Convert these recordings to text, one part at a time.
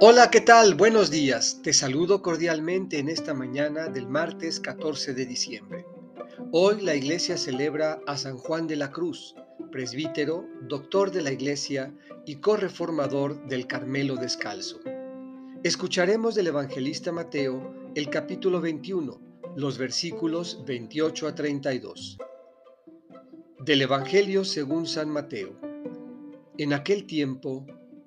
Hola, ¿qué tal? Buenos días. Te saludo cordialmente en esta mañana del martes 14 de diciembre. Hoy la iglesia celebra a San Juan de la Cruz, presbítero, doctor de la iglesia y correformador del Carmelo Descalzo. Escucharemos del evangelista Mateo el capítulo 21, los versículos 28 a 32. Del Evangelio según San Mateo. En aquel tiempo,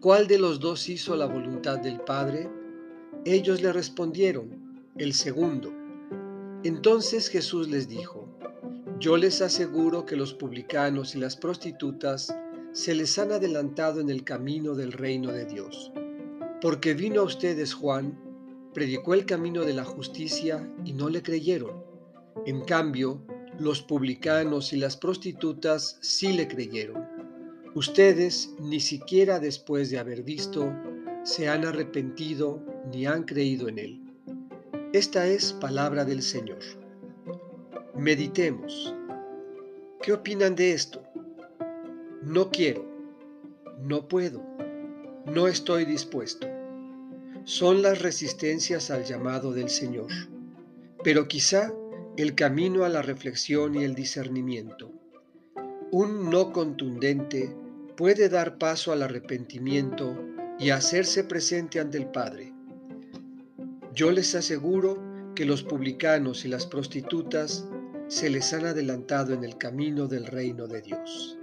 ¿Cuál de los dos hizo la voluntad del Padre? Ellos le respondieron, el segundo. Entonces Jesús les dijo, yo les aseguro que los publicanos y las prostitutas se les han adelantado en el camino del reino de Dios. Porque vino a ustedes Juan, predicó el camino de la justicia y no le creyeron. En cambio, los publicanos y las prostitutas sí le creyeron. Ustedes, ni siquiera después de haber visto, se han arrepentido ni han creído en Él. Esta es palabra del Señor. Meditemos. ¿Qué opinan de esto? No quiero, no puedo, no estoy dispuesto. Son las resistencias al llamado del Señor, pero quizá el camino a la reflexión y el discernimiento. Un no contundente puede dar paso al arrepentimiento y hacerse presente ante el Padre. Yo les aseguro que los publicanos y las prostitutas se les han adelantado en el camino del reino de Dios.